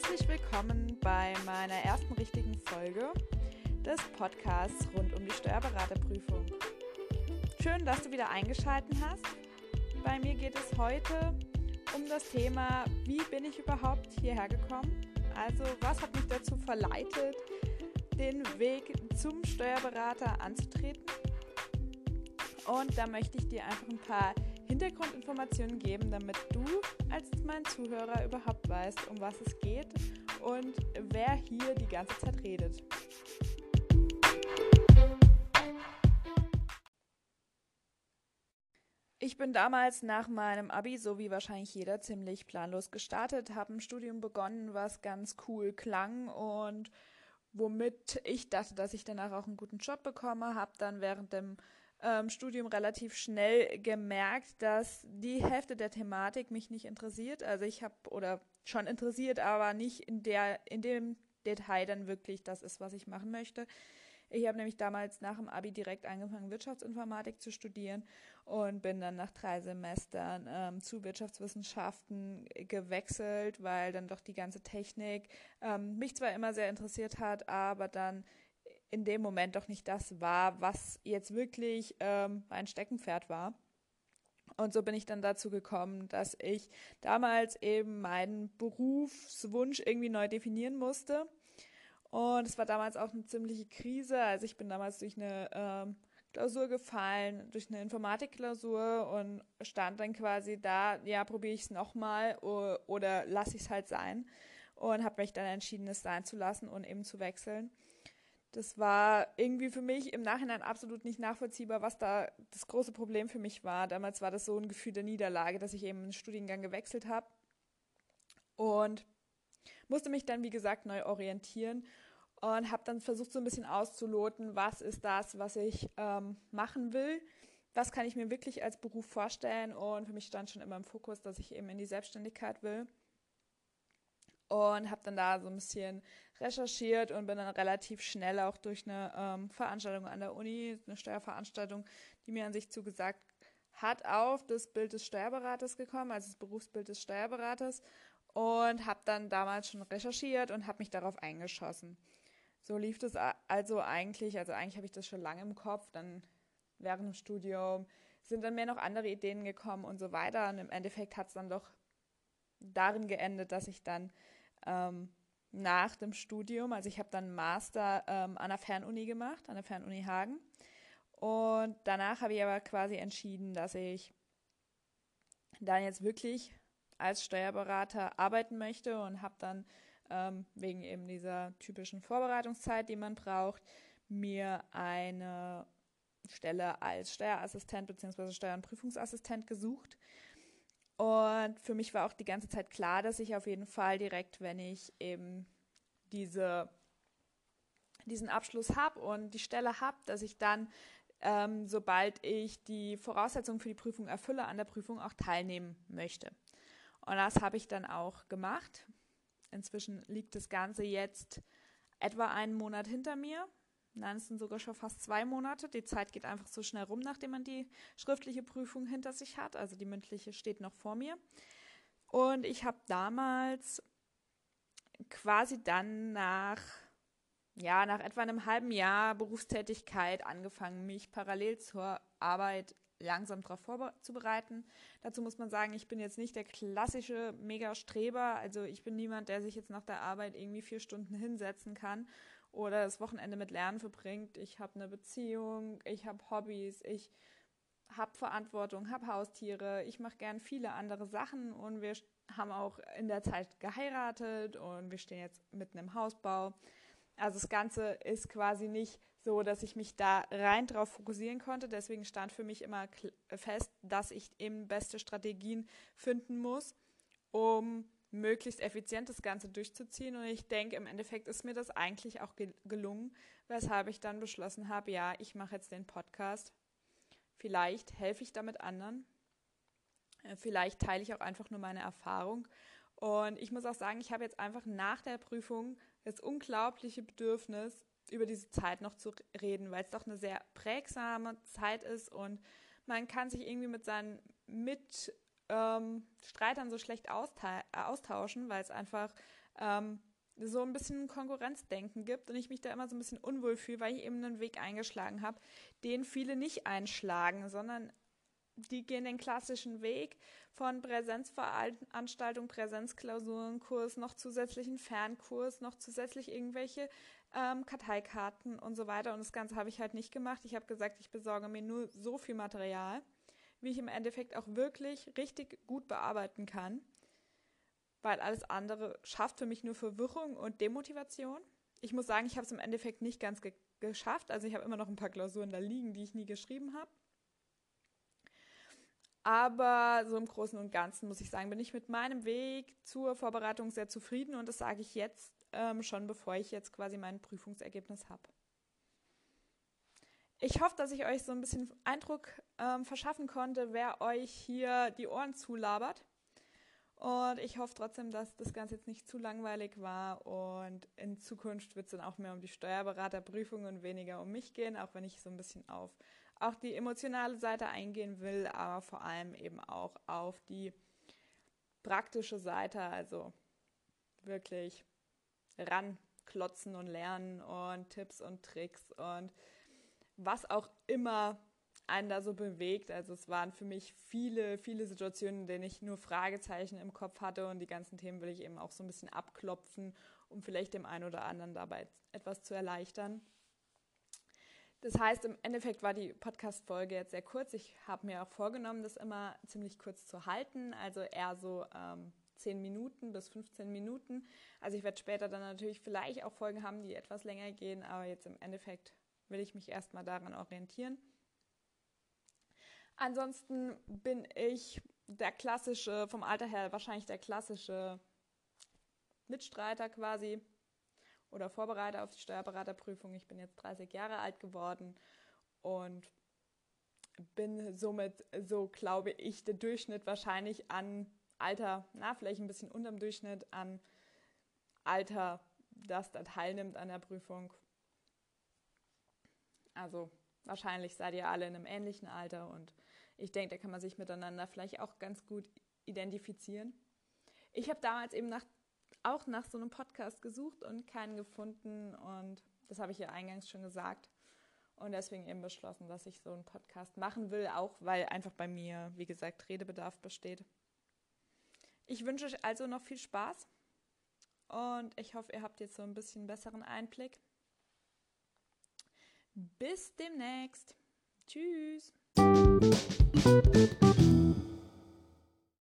Herzlich willkommen bei meiner ersten richtigen Folge des Podcasts rund um die Steuerberaterprüfung. Schön, dass du wieder eingeschaltet hast. Bei mir geht es heute um das Thema, wie bin ich überhaupt hierher gekommen? Also, was hat mich dazu verleitet, den Weg zum Steuerberater anzutreten? Und da möchte ich dir einfach ein paar Hintergrundinformationen geben, damit du als mein Zuhörer überhaupt weißt, um was es geht und wer hier die ganze Zeit redet. Ich bin damals nach meinem Abi, so wie wahrscheinlich jeder, ziemlich planlos gestartet, habe ein Studium begonnen, was ganz cool klang und womit ich dachte, dass ich danach auch einen guten Job bekomme, habe dann während dem ähm, Studium relativ schnell gemerkt, dass die Hälfte der Thematik mich nicht interessiert. Also ich habe oder schon interessiert, aber nicht in der in dem Detail dann wirklich das ist, was ich machen möchte. Ich habe nämlich damals nach dem Abi direkt angefangen, Wirtschaftsinformatik zu studieren und bin dann nach drei Semestern ähm, zu Wirtschaftswissenschaften gewechselt, weil dann doch die ganze Technik ähm, mich zwar immer sehr interessiert hat, aber dann in dem Moment doch nicht das war, was jetzt wirklich ähm, mein Steckenpferd war. Und so bin ich dann dazu gekommen, dass ich damals eben meinen Berufswunsch irgendwie neu definieren musste. Und es war damals auch eine ziemliche Krise. Also ich bin damals durch eine ähm, Klausur gefallen, durch eine Informatikklausur und stand dann quasi da, ja, probiere ich es nochmal oder, oder lasse ich es halt sein. Und habe mich dann entschieden, es sein zu lassen und eben zu wechseln. Das war irgendwie für mich im Nachhinein absolut nicht nachvollziehbar, was da das große Problem für mich war. Damals war das so ein Gefühl der Niederlage, dass ich eben einen Studiengang gewechselt habe und musste mich dann, wie gesagt, neu orientieren und habe dann versucht, so ein bisschen auszuloten, was ist das, was ich ähm, machen will, was kann ich mir wirklich als Beruf vorstellen? Und für mich stand schon immer im Fokus, dass ich eben in die Selbstständigkeit will und habe dann da so ein bisschen recherchiert und bin dann relativ schnell auch durch eine ähm, Veranstaltung an der Uni, eine Steuerveranstaltung, die mir an sich zugesagt hat, auf das Bild des Steuerberaters gekommen, also das Berufsbild des Steuerberaters und habe dann damals schon recherchiert und habe mich darauf eingeschossen. So lief das also eigentlich, also eigentlich habe ich das schon lange im Kopf, dann während dem Studium sind dann mehr noch andere Ideen gekommen und so weiter und im Endeffekt hat es dann doch darin geendet, dass ich dann ähm, nach dem Studium, also ich habe dann Master ähm, an der Fernuni gemacht, an der Fernuni Hagen. Und danach habe ich aber quasi entschieden, dass ich dann jetzt wirklich als Steuerberater arbeiten möchte und habe dann ähm, wegen eben dieser typischen Vorbereitungszeit, die man braucht, mir eine Stelle als Steuerassistent bzw. Steuernprüfungsassistent gesucht und für mich war auch die ganze Zeit klar, dass ich auf jeden Fall direkt, wenn ich eben diese, diesen Abschluss habe und die Stelle habe, dass ich dann, ähm, sobald ich die Voraussetzungen für die Prüfung erfülle, an der Prüfung auch teilnehmen möchte. Und das habe ich dann auch gemacht. Inzwischen liegt das Ganze jetzt etwa einen Monat hinter mir. Nein, es sind sogar schon fast zwei Monate. Die Zeit geht einfach so schnell rum, nachdem man die schriftliche Prüfung hinter sich hat. Also die mündliche steht noch vor mir. Und ich habe damals quasi dann nach, ja, nach etwa einem halben Jahr Berufstätigkeit angefangen, mich parallel zur Arbeit langsam darauf vorzubereiten. Dazu muss man sagen, ich bin jetzt nicht der klassische Mega-Streber. Also ich bin niemand, der sich jetzt nach der Arbeit irgendwie vier Stunden hinsetzen kann oder das Wochenende mit Lernen verbringt. Ich habe eine Beziehung, ich habe Hobbys, ich habe Verantwortung, habe Haustiere, ich mache gern viele andere Sachen und wir haben auch in der Zeit geheiratet und wir stehen jetzt mitten im Hausbau. Also das Ganze ist quasi nicht so, dass ich mich da rein drauf fokussieren konnte. Deswegen stand für mich immer fest, dass ich eben beste Strategien finden muss, um möglichst effizient das Ganze durchzuziehen. Und ich denke, im Endeffekt ist mir das eigentlich auch ge gelungen, weshalb ich dann beschlossen habe, ja, ich mache jetzt den Podcast. Vielleicht helfe ich damit anderen. Äh, vielleicht teile ich auch einfach nur meine Erfahrung. Und ich muss auch sagen, ich habe jetzt einfach nach der Prüfung das unglaubliche Bedürfnis, über diese Zeit noch zu reden, weil es doch eine sehr prägsame Zeit ist und man kann sich irgendwie mit seinen Mit ähm, Streitern so schlecht äh, austauschen, weil es einfach ähm, so ein bisschen Konkurrenzdenken gibt und ich mich da immer so ein bisschen unwohl fühle, weil ich eben einen Weg eingeschlagen habe, den viele nicht einschlagen, sondern die gehen den klassischen Weg von Präsenzveranstaltung, Präsenzklausurenkurs, noch zusätzlichen Fernkurs, noch zusätzlich irgendwelche ähm, Karteikarten und so weiter. Und das Ganze habe ich halt nicht gemacht. Ich habe gesagt, ich besorge mir nur so viel Material, wie ich im Endeffekt auch wirklich richtig gut bearbeiten kann weil alles andere schafft für mich nur Verwirrung und Demotivation. Ich muss sagen, ich habe es im Endeffekt nicht ganz ge geschafft. Also ich habe immer noch ein paar Klausuren da liegen, die ich nie geschrieben habe. Aber so im Großen und Ganzen muss ich sagen, bin ich mit meinem Weg zur Vorbereitung sehr zufrieden und das sage ich jetzt ähm, schon, bevor ich jetzt quasi mein Prüfungsergebnis habe. Ich hoffe, dass ich euch so ein bisschen Eindruck ähm, verschaffen konnte, wer euch hier die Ohren zulabert. Und ich hoffe trotzdem, dass das Ganze jetzt nicht zu langweilig war und in Zukunft wird es dann auch mehr um die Steuerberaterprüfung und weniger um mich gehen, auch wenn ich so ein bisschen auf auch die emotionale Seite eingehen will, aber vor allem eben auch auf die praktische Seite, also wirklich ranklotzen und lernen und Tipps und Tricks und was auch immer einen da so bewegt. Also es waren für mich viele, viele Situationen, in denen ich nur Fragezeichen im Kopf hatte und die ganzen Themen will ich eben auch so ein bisschen abklopfen, um vielleicht dem einen oder anderen dabei etwas zu erleichtern. Das heißt, im Endeffekt war die Podcast-Folge jetzt sehr kurz. Ich habe mir auch vorgenommen, das immer ziemlich kurz zu halten, also eher so ähm, 10 Minuten bis 15 Minuten. Also ich werde später dann natürlich vielleicht auch Folgen haben, die etwas länger gehen, aber jetzt im Endeffekt will ich mich erstmal daran orientieren. Ansonsten bin ich der klassische, vom Alter her wahrscheinlich der klassische Mitstreiter quasi oder Vorbereiter auf die Steuerberaterprüfung. Ich bin jetzt 30 Jahre alt geworden und bin somit, so glaube ich, der Durchschnitt wahrscheinlich an Alter, na, vielleicht ein bisschen unterm Durchschnitt an Alter, das da teilnimmt an der Prüfung. Also wahrscheinlich seid ihr alle in einem ähnlichen Alter und ich denke, da kann man sich miteinander vielleicht auch ganz gut identifizieren. Ich habe damals eben nach, auch nach so einem Podcast gesucht und keinen gefunden und das habe ich ja eingangs schon gesagt und deswegen eben beschlossen, dass ich so einen Podcast machen will, auch weil einfach bei mir, wie gesagt, Redebedarf besteht. Ich wünsche euch also noch viel Spaß und ich hoffe, ihr habt jetzt so ein bisschen besseren Einblick. Bis demnächst. Tschüss.